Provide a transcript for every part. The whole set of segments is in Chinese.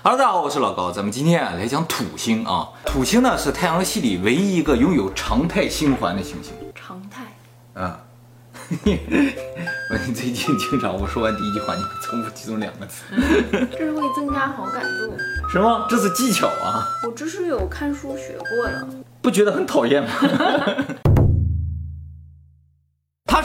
Hello，大家好，我是老高，咱们今天啊来讲土星啊。土星呢是太阳系里唯一一个拥有常态星环的行星。常态，啊，我最近经常我说完第一句话，你会重复其中两个字，这是会增加好感度。什么？这是技巧啊，我这是有看书学过的。不觉得很讨厌吗？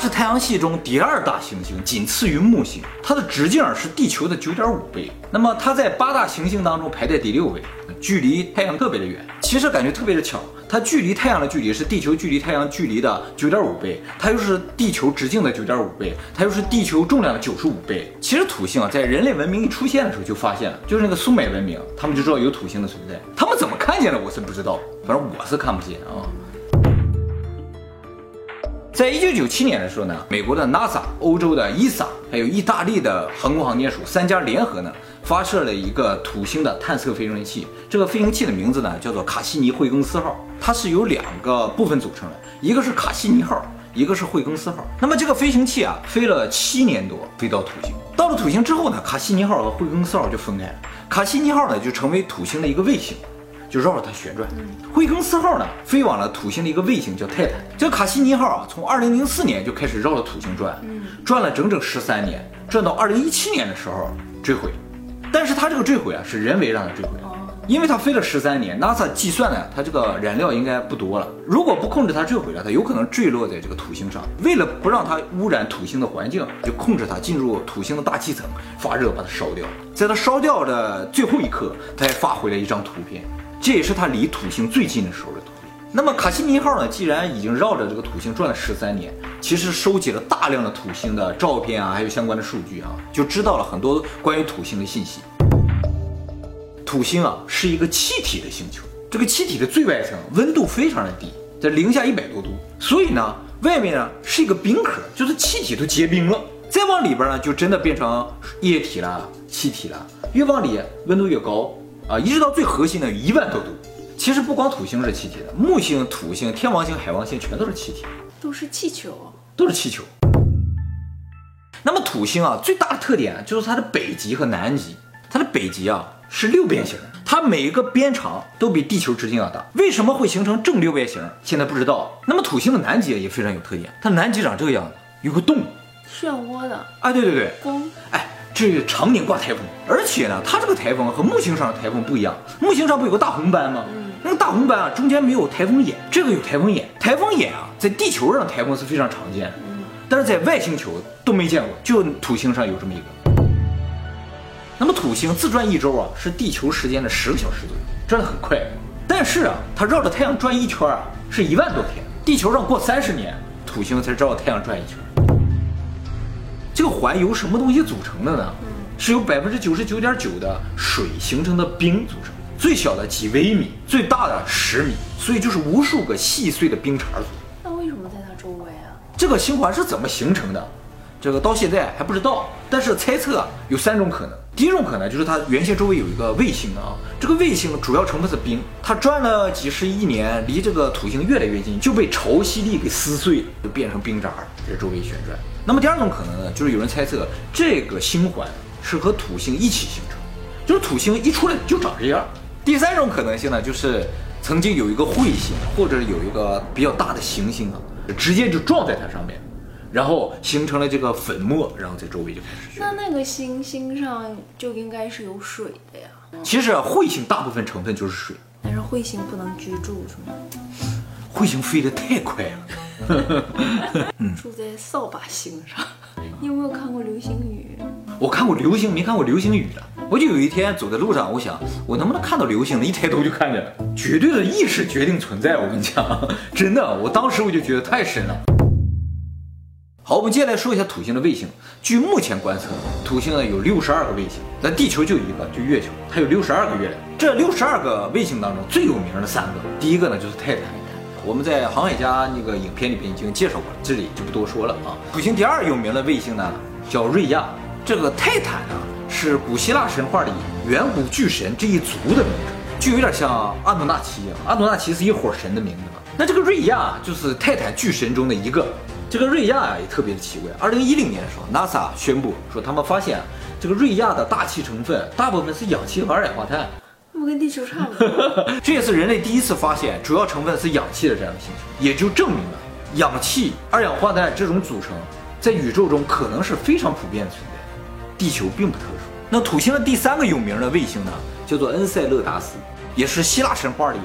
是太阳系中第二大行星，仅次于木星。它的直径是地球的九点五倍。那么它在八大行星当中排在第六位，距离太阳特别的远。其实感觉特别的巧，它距离太阳的距离是地球距离太阳距离的九点五倍，它又是地球直径的九点五倍，它又是地球重量的九十五倍。其实土星啊，在人类文明一出现的时候就发现了，就是那个苏美文明，他们就知道有土星的存在。他们怎么看见的，我是不知道，反正我是看不见啊。在一九九七年的时候呢，美国的 NASA、欧洲的 ESA，还有意大利的航空航天署三家联合呢，发射了一个土星的探测飞行器。这个飞行器的名字呢叫做卡西尼惠更斯号，它是由两个部分组成的，一个是卡西尼号，一个是惠更斯号。那么这个飞行器啊，飞了七年多，飞到土星。到了土星之后呢，卡西尼号和惠更斯号就分开了，卡西尼号呢就成为土星的一个卫星。就绕着它旋转。惠更斯号呢，飞往了土星的一个卫星叫泰坦。这个卡西尼号啊，从二零零四年就开始绕着土星转，转了整整十三年，转到二零一七年的时候坠毁。但是它这个坠毁啊，是人为让它坠毁的，因为它飞了十三年，NASA 计算呢，它这个燃料应该不多了。如果不控制它坠毁了，它有可能坠落在这个土星上。为了不让它污染土星的环境，就控制它进入土星的大气层发热，把它烧掉。在它烧掉的最后一刻，它还发回了一张图片。这也是它离土星最近的时候的图片。那么卡西尼号呢？既然已经绕着这个土星转了十三年，其实收集了大量的土星的照片啊，还有相关的数据啊，就知道了很多关于土星的信息。土星啊是一个气体的星球，这个气体的最外层温度非常的低，在零下一百多度，所以呢，外面呢是一个冰壳，就是气体都结冰了。再往里边呢，就真的变成液体了、气体了。越往里温度越高。啊，一直到最核心的一万多度。其实不光土星是气体的，木星、土星、天王星、海王星全都是气体，都是气球，都是气球。那么土星啊，最大的特点就是它的北极和南极。它的北极啊是六边形，它每一个边长都比地球直径要大。为什么会形成正六边形？现在不知道。那么土星的南极也非常有特点，它南极长这个样子，有个洞，漩涡的。哎，对对对，风，哎。这常年刮台风，而且呢，它这个台风和木星上的台风不一样。木星上不有个大红斑吗？那个大红斑啊，中间没有台风眼，这个有台风眼。台风眼啊，在地球上台风是非常常见的，但是在外星球都没见过，就土星上有这么一个。那么土星自转一周啊，是地球时间的十个小时左右，转得很快。但是啊，它绕着太阳转一圈啊，是一万多天。地球上过三十年，土星才绕着太阳转一圈。这个环由什么东西组成的呢？是由百分之九十九点九的水形成的冰组成，最小的几微米，最大的十米，所以就是无数个细碎的冰碴组成。那为什么在它周围啊？这个星环是怎么形成的？这个到现在还不知道，但是猜测有三种可能。第一种可能就是它原先周围有一个卫星啊，这个卫星主要成分是冰，它转了几十亿年，离这个土星越来越近，就被潮汐力给撕碎了，就变成冰碴在周围旋转。那么第二种可能呢，就是有人猜测这个星环是和土星一起形成，就是土星一出来就长这样。第三种可能性呢，就是曾经有一个彗星或者有一个比较大的行星啊，直接就撞在它上面，然后形成了这个粉末，然后在周围就开始。那那个行星上就应该是有水的呀。其实彗星大部分成分就是水，但是彗星不能居住是吗？彗星飞得太快了。住在扫把星上，你有没有看过流星雨？我看过流星，没看过流星雨的。我就有一天走在路上，我想我能不能看到流星呢？一抬头就看见了，绝对的意识决定存在。我跟你讲，真的，我当时我就觉得太神了。好，我们接下来说一下土星的卫星。据目前观测，土星呢有六十二个卫星，那地球就一个，就月球，它有六十二个月亮。这六十二个卫星当中最有名的三个，第一个呢就是泰坦。我们在航海家那个影片里边已经介绍过了，这里就不多说了啊。土星第二有名的卫星呢叫瑞亚，这个泰坦呢是古希腊神话里远古巨神这一族的名字，就有点像阿努纳奇一样。阿努纳奇是一伙神的名字嘛，那这个瑞亚就是泰坦巨神中的一个。这个瑞亚啊也特别的奇怪。二零一零年的时候，NASA 宣布说他们发现这个瑞亚的大气成分大部分是氧气和二氧化碳，不跟地球差不多？这也是人类第一次发现主要成分是氧气的这样的星球，也就证明了氧气、二氧化碳这种组成在宇宙中可能是非常普遍的存在，地球并不特殊。那土星的第三个有名的卫星呢，叫做恩塞勒达斯，也是希腊神话里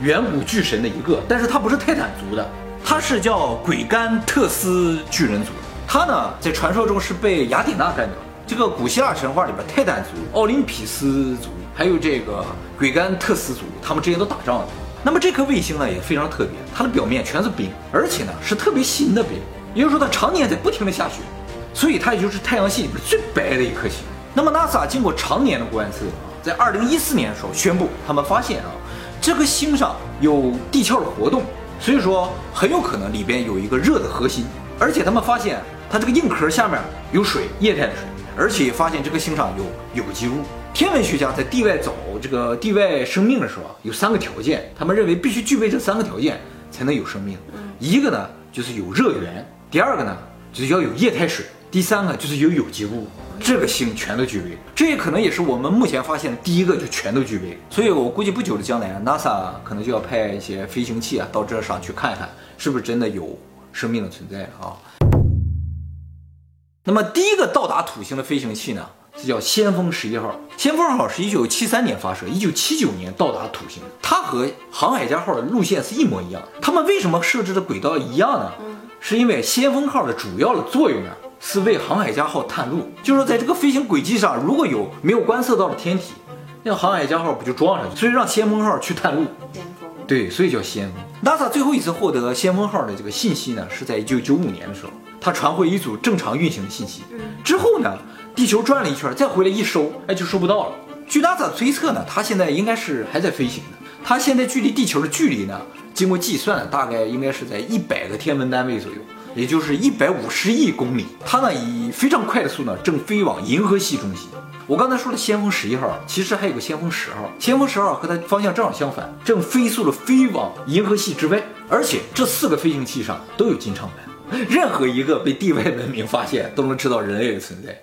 远古巨神的一个，但是它不是泰坦族的，它是叫鬼甘特斯巨人族。他呢，在传说中是被雅典娜干掉。这个古希腊神话里边，泰坦族、奥林匹斯族，还有这个鬼甘特斯族，他们之间都打仗的。那么这颗卫星呢，也非常特别，它的表面全是冰，而且呢是特别新的冰，也就是说它常年在不停的下雪，所以它也就是太阳系里边最白的一颗星。那么 NASA 经过常年的观测啊，在二零一四年的时候宣布，他们发现啊，这颗星上有地壳的活动，所以说很有可能里边有一个热的核心，而且他们发现。它这个硬壳下面有水，液态的水，而且发现这个星上有有机物。天文学家在地外找这个地外生命的时候啊，有三个条件，他们认为必须具备这三个条件才能有生命。一个呢就是有热源，第二个呢就是要有液态水，第三个就是有有机物。这个星全都具备，这也可能也是我们目前发现的第一个就全都具备。所以我估计不久的将来啊，NASA 可能就要派一些飞行器啊到这上去看看，是不是真的有生命的存在啊。那么第一个到达土星的飞行器呢，是叫先锋十一号。先锋号是一九七三年发射，一九七九年到达土星。它和航海家号的路线是一模一样。他们为什么设置的轨道一样呢？是因为先锋号的主要的作用呢，是为航海家号探路。就是说，在这个飞行轨迹上，如果有没有观测到的天体，那航海家号不就撞上去？所以让先锋号去探路。对，所以叫先锋。NASA 最后一次获得先锋号的这个信息呢，是在一九九五年的时候。它传回一组正常运行的信息，之后呢，地球转了一圈，再回来一收，哎，就收不到了。据 NASA 推测呢，它现在应该是还在飞行的。它现在距离地球的距离呢，经过计算，大概应该是在一百个天文单位左右，也就是一百五十亿公里。它呢，以非常快的速呢，正飞往银河系中心。我刚才说的先锋十一号，其实还有个先锋十号。先锋十号和它方向正好相反，正飞速的飞往银河系之外。而且这四个飞行器上都有金唱片。任何一个被地外文明发现，都能知道人类的存在。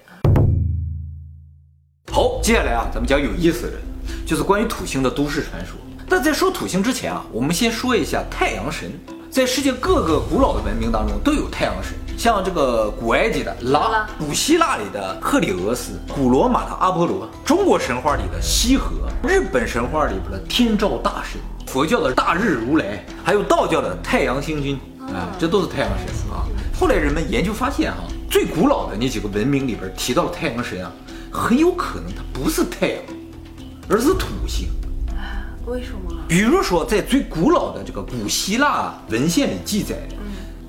好，接下来啊，咱们讲有意思的，就是关于土星的都市传说。但在说土星之前啊，我们先说一下太阳神。在世界各个古老的文明当中都有太阳神，像这个古埃及的拉，古希腊里的克里俄斯，古罗马的阿波罗，中国神话里的羲和，日本神话里边的天照大神，佛教的大日如来，还有道教的太阳星君。啊，这都是太阳神啊！后来人们研究发现，哈，最古老的那几个文明里边提到的太阳神啊，很有可能它不是太阳，而是土星。为什么？比如说，在最古老的这个古希腊文献里记载，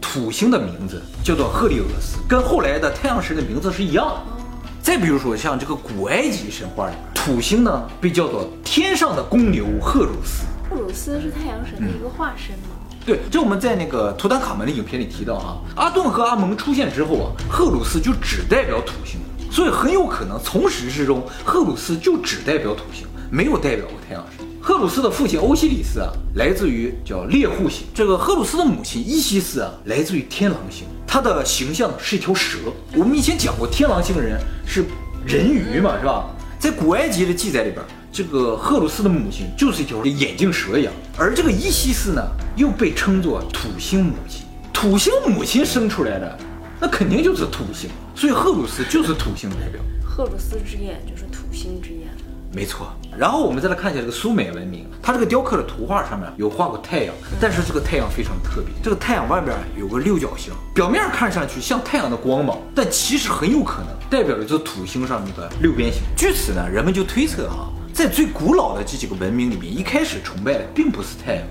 土星的名字叫做赫利俄斯，跟后来的太阳神的名字是一样的。再比如说，像这个古埃及神话里，土星呢被叫做天上的公牛赫鲁斯。赫鲁斯是太阳神的一个化身吗？对，这我们在那个图坦卡门的影片里提到啊，阿顿和阿蒙出现之后啊，赫鲁斯就只代表土星，所以很有可能从始至终，赫鲁斯就只代表土星，没有代表过太阳神。赫鲁斯的父亲欧西里斯啊，来自于叫猎户星；这个赫鲁斯的母亲伊西斯啊，来自于天狼星。他的形象是一条蛇。我们以前讲过，天狼星的人是人鱼嘛，是吧？在古埃及的记载里边。这个赫鲁斯的母亲就是一条眼镜蛇一样，而这个伊西斯呢，又被称作土星母亲。土星母亲生出来的，那肯定就是土星，所以赫鲁斯就是土星代表。赫鲁斯之眼就是土星之眼，没错。然后我们再来看一下这个苏美文明，它这个雕刻的图画上面有画过太阳，但是这个太阳非常特别，这个太阳外边有个六角星，表面看上去像太阳的光芒，但其实很有可能代表的就是土星上面的六边形。据此呢，人们就推测啊。在最古老的这几个文明里面，一开始崇拜的并不是太阳，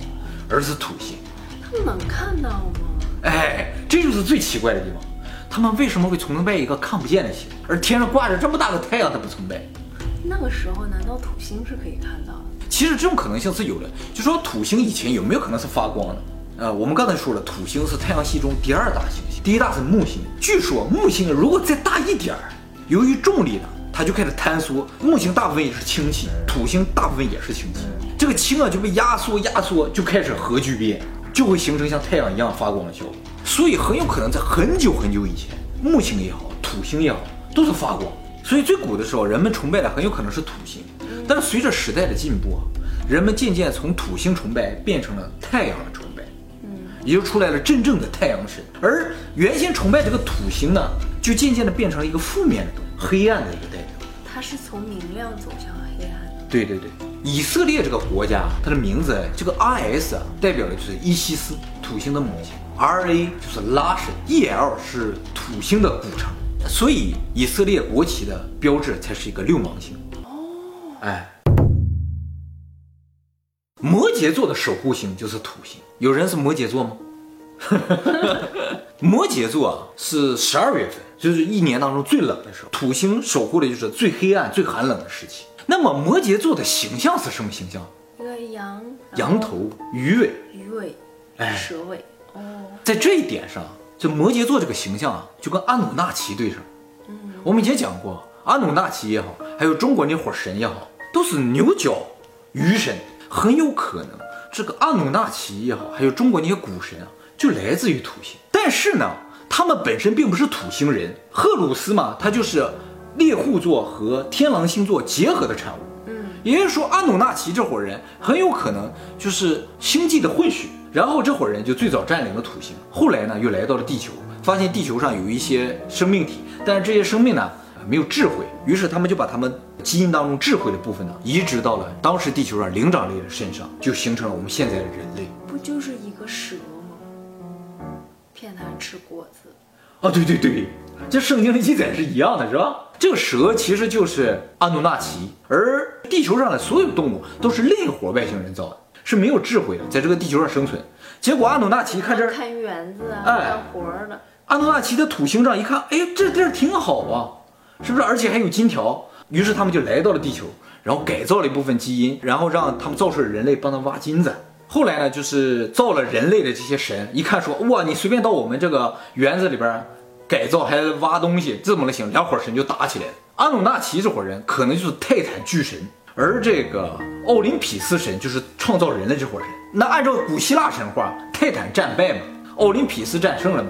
而是土星。他们能看到吗？哎，这就是最奇怪的地方。他们为什么会崇拜一个看不见的星，而天上挂着这么大的太阳，他不崇拜？那个时候，难道土星是可以看到的？其实这种可能性是有的。就说土星以前有没有可能是发光的？呃，我们刚才说了，土星是太阳系中第二大行星，第一大是木星。据说木星如果再大一点儿，由于重力呢？它就开始坍缩，木星大部分也是氢气，土星大部分也是氢气，这个氢啊就被压缩压缩，就开始核聚变，就会形成像太阳一样发光的效果。所以很有可能在很久很久以前，木星也好，土星也好，都是发光。所以最古的时候，人们崇拜的很有可能是土星。但是随着时代的进步啊，人们渐渐从土星崇拜变成了太阳的崇拜，嗯，也就出来了真正的太阳神。而原先崇拜这个土星呢，就渐渐的变成了一个负面的东西，黑暗的一个代表。它是从明亮走向黑暗的。对对对，以色列这个国家，它的名字这个 R S 啊，代表的就是伊西斯，土星的母亲；R A 就是拉神，E L 是土星的古城，所以以色列国旗的标志才是一个六芒星。哦，哎，摩羯座的守护星就是土星，有人是摩羯座吗？摩羯座啊，是十二月份，就是一年当中最冷的时候，土星守护的就是最黑暗、最寒冷的时期。那么摩羯座的形象是什么形象？一个羊，羊头，鱼尾，鱼尾，哎蛇尾。哦，在这一点上，这摩羯座这个形象啊，就跟阿努纳奇对上。嗯，我们以前讲过，阿努纳奇也好，还有中国那伙神也好，都是牛角鱼神，很有可能这个阿努纳奇也好，还有中国那些古神啊，就来自于土星。但是呢，他们本身并不是土星人。赫鲁斯嘛，他就是猎户座和天狼星座结合的产物。嗯，也就是说，阿努纳奇这伙人很有可能就是星际的混血。然后这伙人就最早占领了土星，后来呢又来到了地球，发现地球上有一些生命体，但是这些生命呢没有智慧，于是他们就把他们基因当中智慧的部分呢移植到了当时地球上灵长类的身上，就形成了我们现在的人类。不就是一个蛇吗？骗他吃果子。啊，对对对，这圣经的记载是一样的，是吧？这个蛇其实就是阿努纳奇，而地球上的所有动物都是另一伙外星人造的。是没有智慧的，在这个地球上生存。结果阿努纳奇看这儿看园子啊，干活的。阿努纳奇的土星上一看，哎，这地儿挺好啊，是不是？而且还有金条。于是他们就来到了地球，然后改造了一部分基因，然后让他们造出了人类帮他挖金子。后来呢，就是造了人类的这些神，一看说，哇，你随便到我们这个园子里边改造还挖东西，这怎么能行？两伙神就打起来了。阿努纳奇这伙人可能就是泰坦巨神。而这个奥林匹斯神就是创造人的这伙人。那按照古希腊神话，泰坦战败嘛，奥林匹斯战胜了嘛，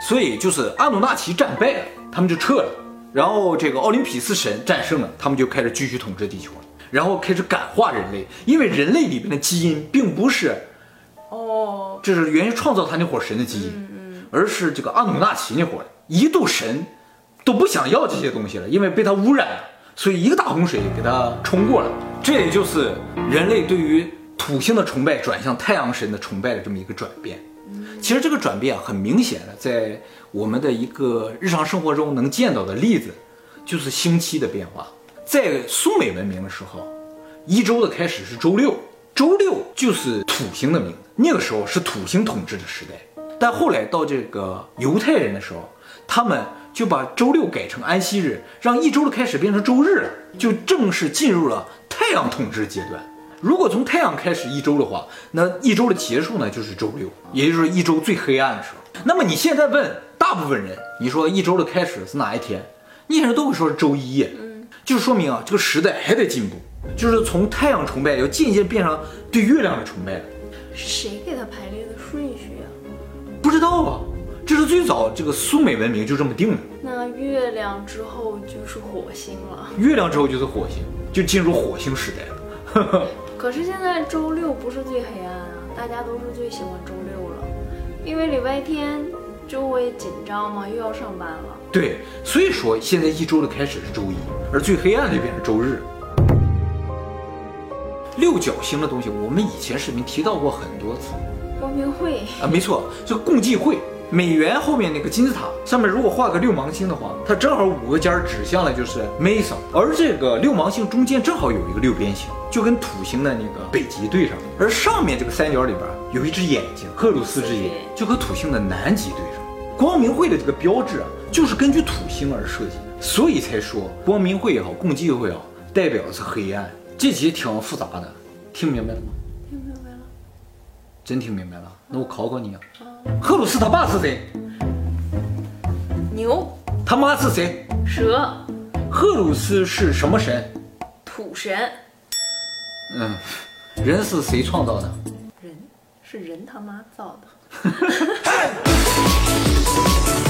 所以就是阿努纳奇战败了，他们就撤了。然后这个奥林匹斯神战胜了，他们就开始继续统治地球了，然后开始感化人类，因为人类里边的基因并不是，哦，这是原先创造他那伙神的基因，而是这个阿努纳奇那伙一度神都不想要这些东西了，因为被他污染了。所以一个大洪水给它冲过了，这也就是人类对于土星的崇拜转向太阳神的崇拜的这么一个转变。其实这个转变，很明显的在我们的一个日常生活中能见到的例子，就是星期的变化。在苏美文明的时候，一周的开始是周六，周六就是土星的名，那个时候是土星统治的时代。但后来到这个犹太人的时候，他们。就把周六改成安息日，让一周的开始变成周日了，就正式进入了太阳统治阶段。如果从太阳开始一周的话，那一周的结束呢就是周六，也就是一周最黑暗的时候。那么你现在问大部分人，你说一周的开始是哪一天？那些人都会说是周一。嗯，就说明啊，这个时代还在进步，就是从太阳崇拜要渐渐变成对月亮的崇拜。是谁给他排列的顺序啊？不知道啊。这是最早这个苏美文明就这么定的。那月亮之后就是火星了。月亮之后就是火星，就进入火星时代了。可是现在周六不是最黑暗啊，大家都是最喜欢周六了，因为礼拜天周围紧张嘛，又要上班了。对，所以说现在一周的开始是周一，而最黑暗的变成周日。六角星的东西，我们以前视频提到过很多次。光明会啊，没错，这个共济会。美元后面那个金字塔上面，如果画个六芒星的话，它正好五个尖指向了就是 Mesa，而这个六芒星中间正好有一个六边形，就跟土星的那个北极对上。而上面这个三角里边有一只眼睛，赫鲁斯之眼，就和土星的南极对上。光明会的这个标志啊，就是根据土星而设计的，所以才说光明会也好，共济会也好，代表的是黑暗。这题挺复杂的，听明白了吗？听明白了，真听明白了。那我考考你啊。赫鲁斯他爸是谁？牛。他妈是谁？蛇。赫鲁斯是什么神？土神。嗯，人是谁创造的？人是人他妈造的。